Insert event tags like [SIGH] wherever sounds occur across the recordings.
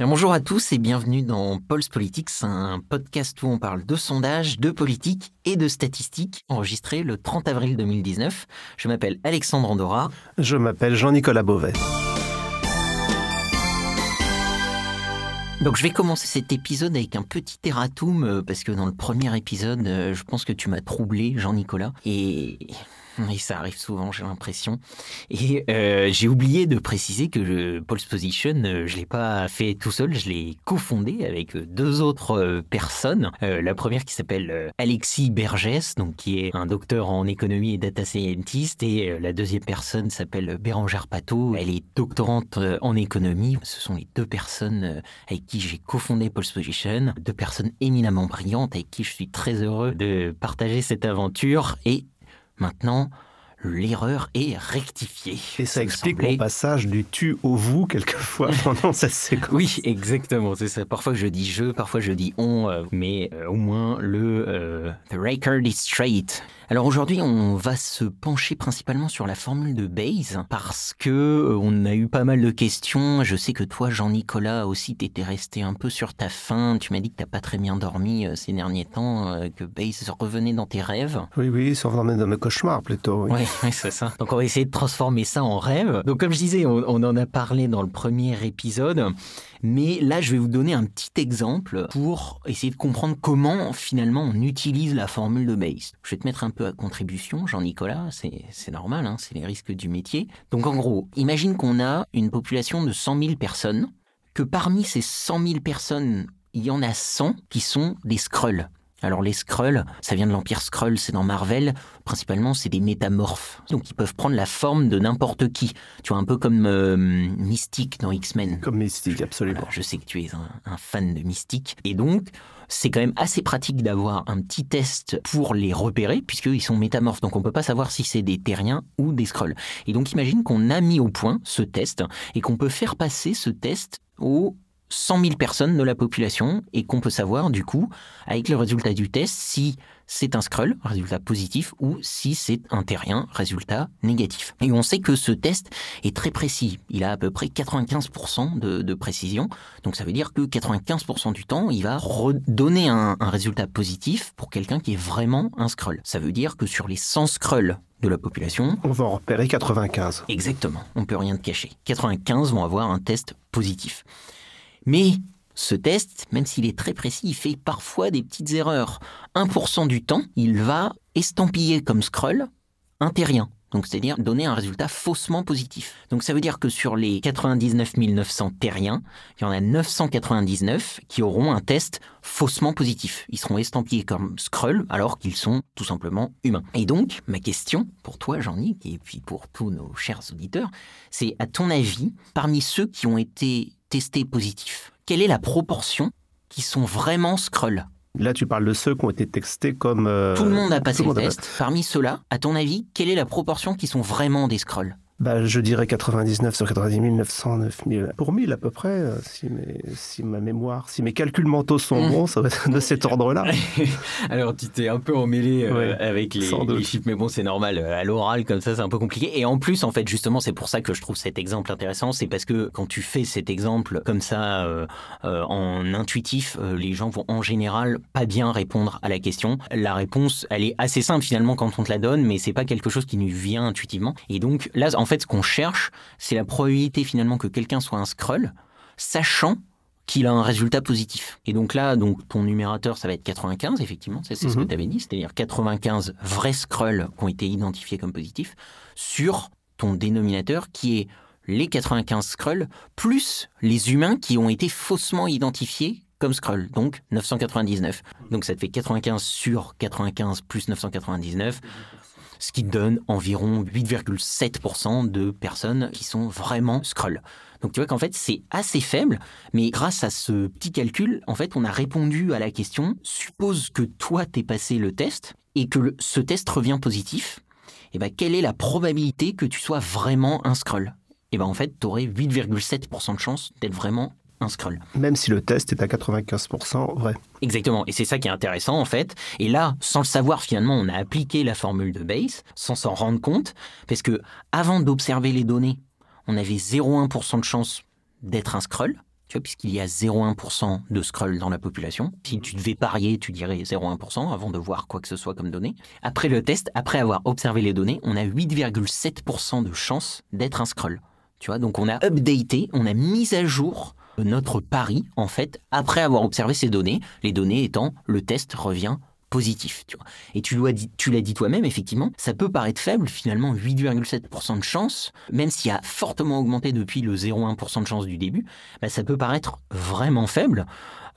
bonjour à tous et bienvenue dans Pulse Politics, un podcast où on parle de sondages, de politique et de statistiques, enregistré le 30 avril 2019. Je m'appelle Alexandre Andorra. Je m'appelle Jean-Nicolas Beauvais. Donc je vais commencer cet épisode avec un petit erratum, euh, parce que dans le premier épisode, euh, je pense que tu m'as troublé, Jean-Nicolas. Et et ça arrive souvent, j'ai l'impression. Et euh, j'ai oublié de préciser que le Pulse Position, euh, je l'ai pas fait tout seul, je l'ai cofondé avec deux autres euh, personnes. la première qui s'appelle Alexis Bergès, donc qui est un docteur en économie et data scientist, et la deuxième personne s'appelle Bérangère Pateau. Elle est doctorante en économie. Ce sont les deux personnes avec qui j'ai cofondé Pulse Position, deux personnes éminemment brillantes avec qui je suis très heureux de partager cette aventure et Maintenant, l'erreur est rectifiée. Et ça, explique mon passage du tu au vous quelquefois [LAUGHS] pendant [LAUGHS] cette séquence. Oui, exactement, c'est ça. Parfois je dis je, parfois je dis on, euh, mais euh, au moins le euh, the record is straight. Alors aujourd'hui, on va se pencher principalement sur la formule de Bayes parce que euh, on a eu pas mal de questions. Je sais que toi, Jean-Nicolas, aussi, t'étais resté un peu sur ta faim. Tu m'as dit que t'as pas très bien dormi ces derniers temps, que Bayes revenait dans tes rêves. Oui, oui, ça revenait dans mes cauchemars plutôt. Oui, [LAUGHS] oui, c'est ça. Donc on va essayer de transformer ça en rêve. Donc comme je disais, on, en a parlé dans le premier épisode. Mais là, je vais vous donner un petit exemple pour essayer de comprendre comment finalement on utilise la formule de Bayes. Je vais te mettre un peu à contribution, Jean-Nicolas, c'est normal, hein, c'est les risques du métier. Donc en gros, imagine qu'on a une population de 100 000 personnes, que parmi ces 100 000 personnes, il y en a 100 qui sont des Skrulls. Alors les Skrulls, ça vient de l'Empire Skrull, c'est dans Marvel. Principalement, c'est des métamorphes. Donc ils peuvent prendre la forme de n'importe qui. Tu vois, un peu comme euh, Mystique dans X-Men. Comme Mystique, absolument. je sais que tu es un, fan de Mystique. Et donc, c'est quand même assez pratique d'avoir un petit test pour les repérer, puisqu'ils sont métamorphes. Donc on ne peut pas savoir si c'est des terriens ou des Skrulls. Et donc imagine qu'on a mis au point ce test et qu'on peut faire passer ce test aux 100 000 personnes de la population et qu'on peut savoir du coup, avec le résultat du test, si c'est un scroll, résultat positif, ou si c'est un terrien, résultat négatif. Et on sait que ce test est très précis. Il a à peu près 95% de, précision. Donc ça veut dire que 95% du temps, il va redonner un, résultat positif pour quelqu'un qui est vraiment un scroll. Ça veut dire que sur les 100 scrolls de la population. On va en repérer 95. Exactement, on peut rien te cacher. 95 vont avoir un test positif. Mais ce test, même s'il est très précis, il fait parfois des petites erreurs. 1% du temps, il va estampiller comme scroll un terrien. Donc, c'est-à-dire donner un résultat faussement positif. Donc, ça veut dire que sur les 99 900 terriens, il y en a 999 qui auront un test faussement positif. Ils seront estampillés comme scroll alors qu'ils sont tout simplement humains. Et donc, ma question pour toi, Jean-Nic, et puis pour tous nos chers auditeurs, c'est à ton avis, parmi ceux qui ont été testés positifs, quelle est la proportion qui sont vraiment Skrull? Là, tu parles de ceux qui ont été testés comme... Euh, tout le monde a passé le, test. Parmi ceux-là, à ton avis, quelle est la proportion qui sont vraiment des Skrulls? Bah, je dirais 99 sur 90 909 000 pour 1000 à peu près, euh, si, si ma mémoire, si mes calculs mentaux sont mmh. bons, ça va être de cet [LAUGHS] ordre-là. [LAUGHS] Alors tu t'es un peu emmêlé euh, avec les, chiffres, mais bon c'est normal, euh, à l'oral comme ça c'est un peu compliqué. Et en plus en fait justement c'est pour ça que je trouve cet exemple intéressant, c'est parce que quand tu fais cet exemple comme ça en intuitif, les gens vont en général pas bien répondre à la question. La réponse elle est assez simple finalement quand on te la donne, mais c'est pas quelque chose qui nous vient intuitivement. Et donc là en fait, ce qu'on cherche, c'est la probabilité finalement que quelqu'un soit un scroll, sachant qu'il a un résultat positif. Et donc là, donc ton numérateur, ça va être 95, effectivement, c'est ce que mhm. tu avais dit, c'est-à-dire 95 vrais scrolls qui ont été identifiés comme positifs, sur ton dénominateur qui est les 95 scrolls plus les humains qui ont été faussement identifiés comme scroll, donc 999. Donc ça te fait 95 sur 95 plus 999 ce qui donne environ 8,7% de personnes qui sont vraiment Skrull. Donc tu vois qu'en fait c'est assez faible, mais grâce à ce petit calcul, en fait on a répondu à la question, suppose que toi t'es passé le test et que ce test revient positif, et eh ben quelle est la probabilité que tu sois vraiment un Skrull Et eh ben en fait tu aurais 8,7% de chance d'être vraiment un scroll. Même si le test est à 95% vrai. Exactement, et c'est ça qui est intéressant en fait. Et là, sans le savoir finalement, on a appliqué la formule de Bayes sans s'en rendre compte, parce que avant d'observer les données, on avait 0,1% de chance d'être un scroll. puisqu'il y a 0,1% de scroll dans la population. Si tu devais parier, tu dirais 0,1% avant de voir quoi que ce soit comme données. Après le test, après avoir observé les données, on a 8,7% de chance d'être un scroll. Tu vois, donc on a updaté, on a mis à jour notre pari, en fait, après avoir observé ces données, les données étant le test revient positif. Tu. Et tu l'as dit, tu l'as dit toi-même, effectivement, ça peut paraître faible, finalement 8,7% de chance, même s'il a fortement augmenté depuis le 0,1% de chance du début, bah, ça peut paraître vraiment faible,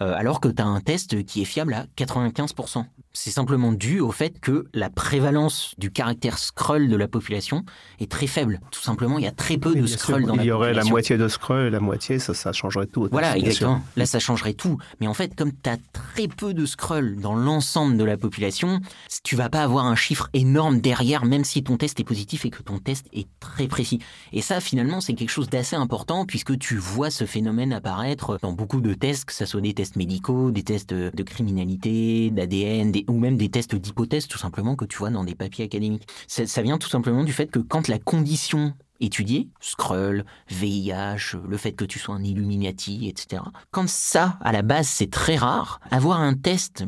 euh, alors que tu as un test qui est fiable à 95%. C'est simplement dû au fait que la prévalence du caractère scroll de la population est très faible. Tout simplement, il y a très peu de scroll dans la population. Il y aurait la moitié de scroll et la moitié, ça, ça changerait tout. Voilà, exactement. Là, ça changerait tout. Mais en fait, comme tu as très peu de scroll dans l'ensemble de la population, tu vas pas avoir un chiffre énorme derrière, même si ton test est positif et que ton test est très précis. Et ça, finalement, c'est quelque chose d'assez important puisque tu vois ce phénomène apparaître dans beaucoup de tests, que ce soit des tests médicaux, des tests de criminalité, d'ADN, des ou même des tests d'hypothèse tout simplement que tu vois dans des papiers académiques. Ça, vient tout simplement du fait que quand la condition étudiée, Skrull, VIH, le fait que tu sois un Illuminati, etc. Quand ça, à la base, c'est très rare, avoir un test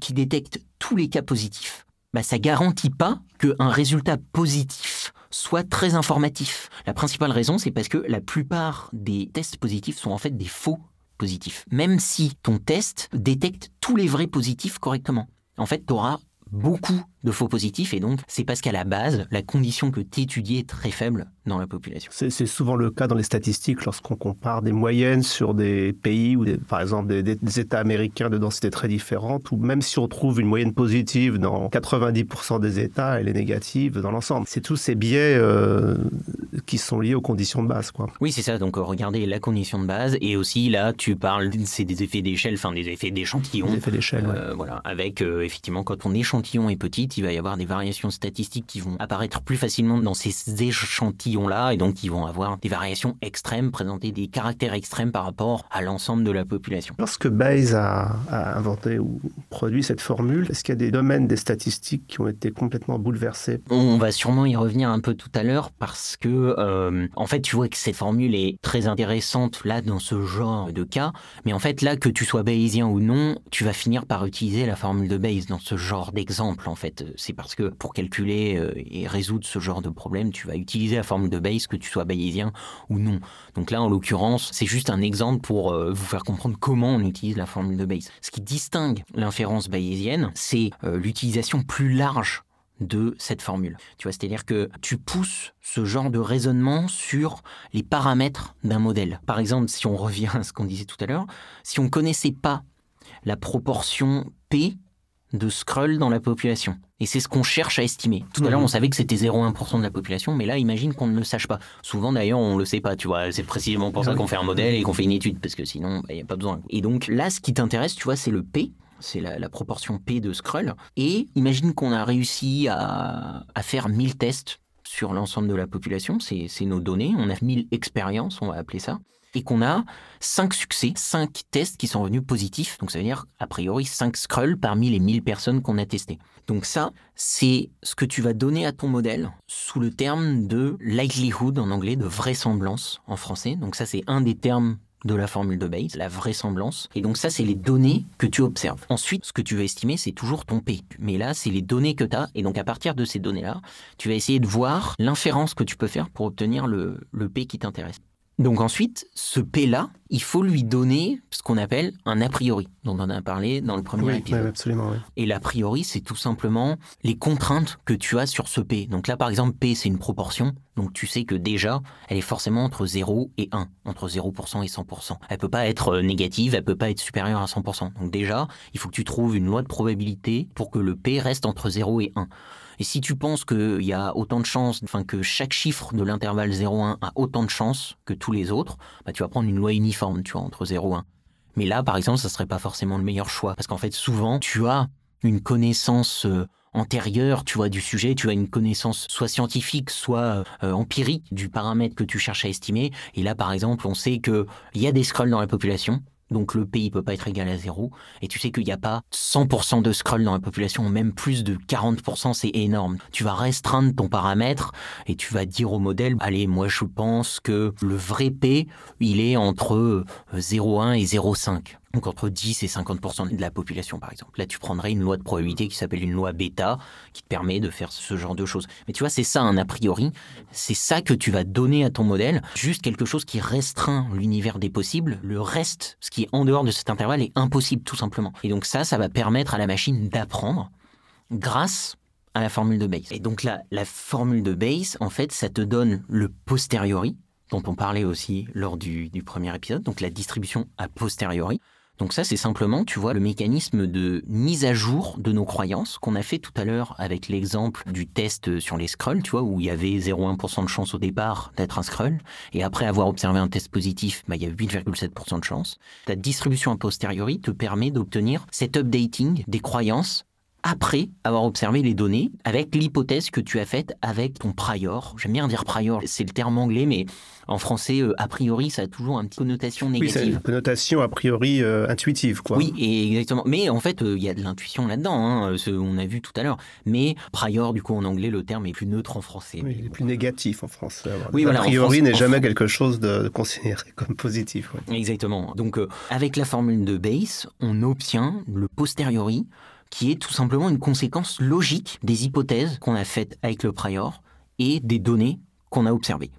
qui détecte tous les cas positifs, bah, ça garantit pas qu'un résultat positif soit très informatif. La principale raison, c'est parce que la plupart des tests positifs sont en fait des faux positifs, même si ton test détecte tous les vrais positifs correctement en fait, tu auras beaucoup de faux positifs et donc c'est parce qu'à la base, la condition que tu étudies est très faible dans la population. C'est souvent le cas dans les statistiques lorsqu'on compare des moyennes sur des pays ou par exemple des, États américains de densité très différentes ou même si on trouve une moyenne positive dans 90% des États, elle est négative dans l'ensemble. C'est tous ces biais euh, qui sont liés aux conditions de base. Quoi. Oui, c'est ça. Donc regardez la condition de base et aussi là tu parles, c'est des effets d'échelle, enfin des effets d'échantillon. Des effets d'échelle, euh, Voilà, avec euh, effectivement quand ton échantillon est petit, il va y avoir des variations statistiques qui vont apparaître plus facilement dans ces échantillons-là, et donc ils vont avoir des variations extrêmes, présenter des caractères extrêmes par rapport à l'ensemble de la population. Lorsque Bayes a, inventé ou produit cette formule, est-ce qu'il y a des domaines des statistiques qui ont été complètement bouleversés? On va sûrement y revenir un peu tout à l'heure parce que, euh, en fait, tu vois que cette formule est très intéressante là dans ce genre de cas, mais en fait là, que tu sois bayésien ou non, tu vas finir par utiliser la formule de Bayes dans ce genre d'exemple en fait. C'est parce que pour calculer euh, et résoudre ce genre de problème, tu vas utiliser la formule de Bayes, que tu sois bayésien ou non. Donc là, en l'occurrence, c'est juste un exemple pour euh, vous faire comprendre comment on utilise la formule de Bayes. Ce qui distingue l'inférence bayésienne, c'est euh, l'utilisation plus large de cette formule. Tu vois, c'est-à-dire que tu pousses ce genre de raisonnement sur les paramètres d'un modèle. Par exemple, si on revient à ce qu'on disait tout à l'heure, si on ne connaissait pas la proportion P de scroll dans la population. Et c'est ce qu'on cherche à estimer. Tout à l'heure, mhm. on savait que c'était 0,1% de la population, mais là, imagine qu'on ne le sache pas. Souvent, d'ailleurs, on ne le sait pas, tu vois. C'est précisément pour ça qu'on fait un modèle et qu'on fait une étude, parce que sinon, il bah, n'y a pas besoin. Et donc, là, ce qui t'intéresse, tu vois, c'est le P, c'est la, proportion P de scroll. Et imagine qu'on a réussi à, à faire 1000 tests sur l'ensemble de la population, c'est nos données, on a 1000 expériences, on va appeler ça et qu'on a 5 succès, 5 tests qui sont revenus positifs. Donc ça veut dire, a priori, 5 scrolls parmi les 1000 personnes qu'on a testées. Donc ça, c'est ce que tu vas donner à ton modèle sous le terme de likelihood en anglais, de vraisemblance en français. Donc ça, c'est un des termes de la formule de Bayes, la vraisemblance. Et donc ça, c'est les données que tu observes. Ensuite, ce que tu vas estimer, c'est toujours ton P. Mais là, c'est les données que tu as. Et donc à partir de ces données-là, tu vas essayer de voir l'inférence que tu peux faire pour obtenir le, le P qui t'intéresse. Donc ensuite, ce P-là, il faut lui donner ce qu'on appelle un a priori, dont on a parlé dans le premier épisode. Oui, absolument, oui. Et l'a priori, c'est tout simplement les contraintes que tu as sur ce P. Donc là, par exemple, P, c'est une proportion. Donc tu sais que déjà, elle est forcément entre 0 et 1, entre 0% et 100%. Elle peut pas être euh, négative, elle peut pas être supérieure à 100%. Donc déjà, il faut que tu trouves une loi de probabilité pour que le P reste entre 0 et 1. Et si tu penses qu'il y a autant de chances, enfin que chaque chiffre de l'intervalle 0,1 a autant de chances que tous les autres, bah, tu vas prendre une loi uniforme, tu vois, entre 0 et 1. Mais là, par exemple, ça serait pas forcément le meilleur choix, parce qu'en fait, souvent, tu as une connaissance euh, antérieure, tu vois, du sujet, tu as une connaissance soit scientifique, soit euh, empirique du paramètre que tu cherches à estimer. Et là, par exemple, on sait qu'il y a des scrolls dans la population, donc le P peut pas être égal à zéro, et tu sais qu'il n'y a pas 100% de scroll dans la population, même plus de 40%, c'est énorme. Tu vas restreindre ton paramètre et tu vas dire au modèle, allez, moi je pense que le vrai P, il est entre 0,1 et 0,5 donc entre 10 et 50% de la population par exemple. Là, tu prendrais une loi de probabilité qui s'appelle une loi bêta, qui te permet de faire ce genre de choses. Mais tu vois, c'est ça un a priori, c'est ça que tu vas donner à ton modèle, juste quelque chose qui restreint l'univers des possibles, le reste, ce qui est en dehors de cet intervalle, est impossible tout simplement. Et donc ça, ça va permettre à la machine d'apprendre grâce à la formule de Bayes. Et donc là, la formule de Bayes, en fait, ça te donne le posteriori, dont on parlait aussi lors du, du premier épisode, donc la distribution a posteriori. Donc ça, c'est simplement, tu vois, le mécanisme de mise à jour de nos croyances qu'on a fait tout à l'heure avec l'exemple du test sur les scrolls, tu vois, où il y avait 0,1% de chance au départ d'être un scroll, et après avoir observé un test positif, bah, il y a 8,7% de chance. Ta distribution a posteriori te permet d'obtenir cet updating des croyances après avoir observé les données avec l'hypothèse que tu as faite avec ton prior. J'aime bien dire prior, c'est le terme anglais, mais en français, euh, a priori, ça a toujours une petite connotation négative. Oui, c'est une connotation a priori euh, intuitive, quoi. Oui, exactement. Mais en fait, euh, il y a de l'intuition là-dedans, hein, ce on a vu tout à l'heure. Mais prior, du coup, en anglais, le terme est plus neutre en français. Oui, il est plus négatif en français. Oui, voilà, a priori n'est jamais quelque chose de considéré comme positif. Exactement. Donc, avec la formule de Bayes, on obtient le posteriori qui est tout simplement une conséquence logique des hypothèses qu'on a faites avec le prior et des données qu'on a observées.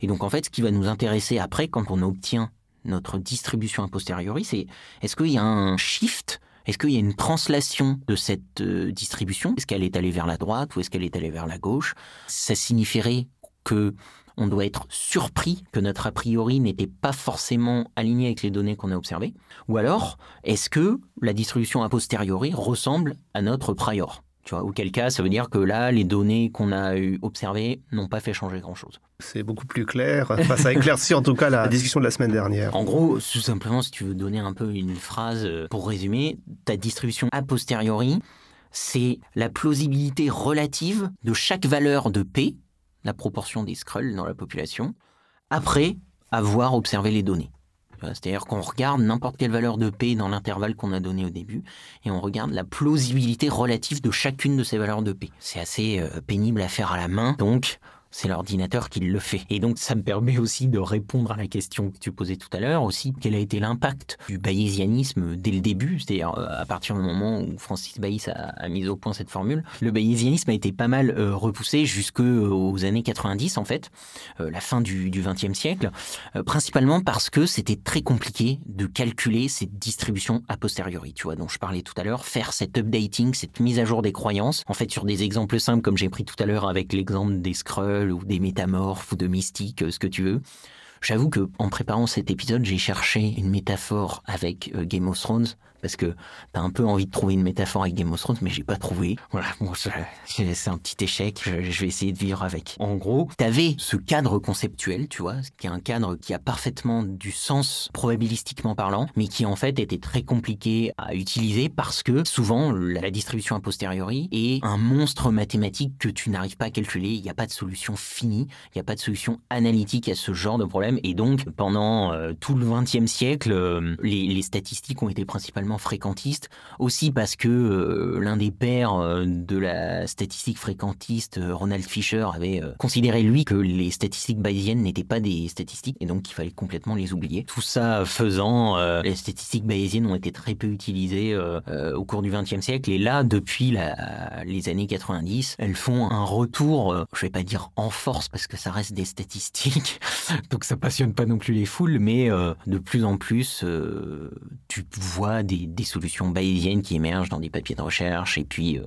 Et donc en fait, ce qui va nous intéresser après, quand on obtient notre distribution a posteriori, c'est est-ce qu'il y a un shift? Est-ce qu'il y a une translation de cette euh, distribution? Est-ce qu'elle est allée vers la droite ou est-ce qu'elle est allée vers la gauche? Ça signifierait que on doit être surpris que notre a priori n'était pas forcément aligné avec les données qu'on a observées Ou alors, est-ce que la distribution a posteriori ressemble à notre prior? Tu vois, auquel cas, ça veut dire que là, les données qu'on a observées n'ont pas fait changer grand-chose. C'est beaucoup plus clair. Enfin, ça éclaircit en tout cas [LAUGHS] la discussion de la semaine dernière. En gros, tout simplement, si tu veux donner un peu une phrase euh, pour résumer, ta distribution a posteriori, c'est la plausibilité relative de chaque valeur de P la proportion des Skrulls dans la population après avoir observé les données. C'est-à-dire qu'on regarde n'importe quelle valeur de P dans l'intervalle qu'on a donné au début et on regarde la plausibilité relative de chacune de ces valeurs de P. C'est assez euh, pénible à faire à la main, donc c'est l'ordinateur qui le fait. Et donc ça me permet aussi de répondre à la question que tu posais tout à l'heure, aussi. Quel a été l'impact du bayésianisme dès le début, c'est-à-dire euh, à partir du moment où Francis Bayes a, mis au point cette formule. Le bayésianisme a été pas mal euh, repoussé jusqu'aux euh, années 90 en fait, la fin du XXe siècle, principalement parce que c'était très compliqué de calculer cette distribution a posteriori, tu vois, dont je parlais tout à l'heure, faire cet updating, cette mise à jour des croyances, en fait sur des exemples simples comme j'ai pris tout à l'heure avec l'exemple des scrolls ou des métamorphes ou de mystiques, ce que tu veux. J'avoue que en préparant cet épisode, j'ai cherché une métaphore avec euh, Game of Thrones parce que t'as un peu envie de trouver une métaphore avec Game of Thrones, mais j'ai pas trouvé. Voilà, bon, c'est un petit échec. Je, vais essayer de vivre avec. En gros, t'avais ce cadre conceptuel, tu vois, qui est un cadre qui a parfaitement du sens probabilistiquement parlant, mais qui en fait était très compliqué à utiliser parce que souvent la distribution a posteriori est un monstre mathématique que tu n'arrives pas à calculer. Il n'y a pas de solution finie, il n'y a pas de solution analytique à ce genre de problème. Et donc, pendant euh, tout le XXe siècle, euh, les statistiques ont été principalement fréquentiste, aussi parce que euh, l'un des pères euh, de la statistique fréquentiste, euh, Ronald Fisher, avait considéré lui que les statistiques bayésiennes n'étaient pas des statistiques et donc qu'il fallait complètement les oublier. Tout ça faisant, les statistiques bayésiennes ont été très peu utilisées au cours du XXe siècle et là, depuis les années 90, elles font un retour, je vais pas dire en force parce que ça reste des statistiques, [LAUGHS] donc ça passionne pas non plus les foules, mais de plus en plus, tu vois des des, solutions bayésiennes qui émergent dans des papiers de recherche et puis euh,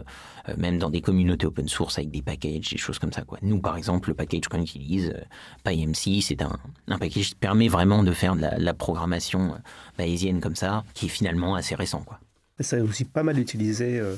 euh, même dans des communautés open source avec des packages, des choses comme ça. Quoi. Nous, par exemple, le package qu'on utilise, euh, PyMC, c'est un, un, package qui permet vraiment de faire de la, la programmation bayésienne comme ça, qui est finalement assez récent. Quoi. Ça a aussi pas mal utilisé euh,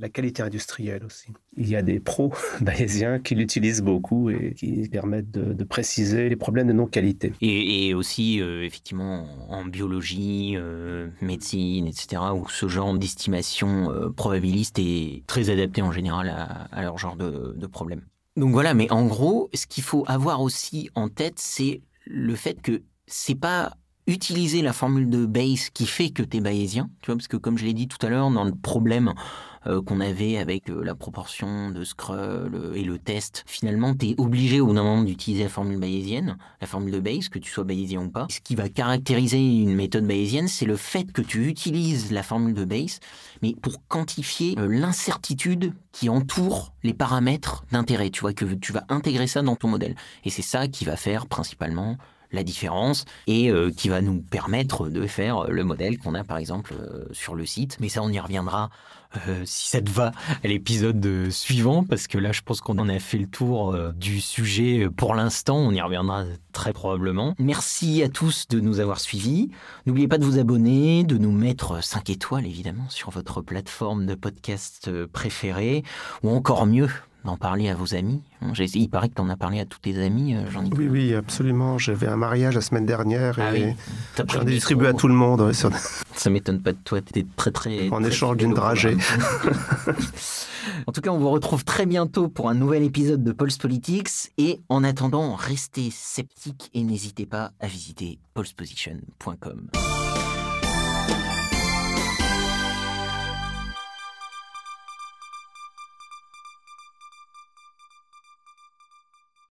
la, qualité industrielle aussi. Il y a des pros [LAUGHS] bayésiens qui l'utilisent beaucoup et qui permettent de, préciser les problèmes de non-qualité. Et, aussi, euh, effectivement, en biologie, euh, médecine, etc., où ce genre d'estimation probabiliste est très adapté en général à, leur genre de, de problème. Donc voilà, mais en gros, ce qu'il faut avoir aussi en tête, c'est le fait que c'est pas utiliser la formule de Bayes qui fait que tu es bayésien, tu vois, parce que comme je l'ai dit tout à l'heure, dans le problème euh, qu'on avait avec euh, la proportion de Skrull euh, et le test, finalement, tu es obligé au bout d'un moment d'utiliser la formule bayésienne, la formule de Bayes, que tu sois bayésien ou pas. Ce qui va caractériser une méthode bayésienne, c'est le fait que tu utilises la formule de Bayes, mais pour quantifier l'incertitude qui entoure les paramètres d'intérêt. Tu vois, que tu vas intégrer ça dans ton modèle. Et c'est ça qui va faire principalement la différence et euh, qui va nous permettre de faire le modèle qu'on a par exemple euh, sur le site. Mais ça, on y reviendra euh, si ça te va à l'épisode suivant parce que là, je pense qu'on en a fait le tour du sujet pour l'instant. On y reviendra très probablement. Merci à tous de nous avoir suivis. N'oubliez pas de vous abonner, de nous mettre 5 étoiles évidemment sur votre plateforme de podcast préférée ou encore mieux d'en parler à vos amis. Il paraît que tu en as parlé à tous tes amis, euh, jean Oui, oui, absolument. J'avais un mariage la semaine dernière ah et j'en ai distribué à tout le monde. [LAUGHS] Ça m'étonne pas de toi, tu étais très très... En échange d'une dragée. [LAUGHS] en tout cas, on vous retrouve très bientôt pour un nouvel épisode de Pulse Politics. Et en attendant, restez sceptiques et n'hésitez pas à visiter pulseposition.com.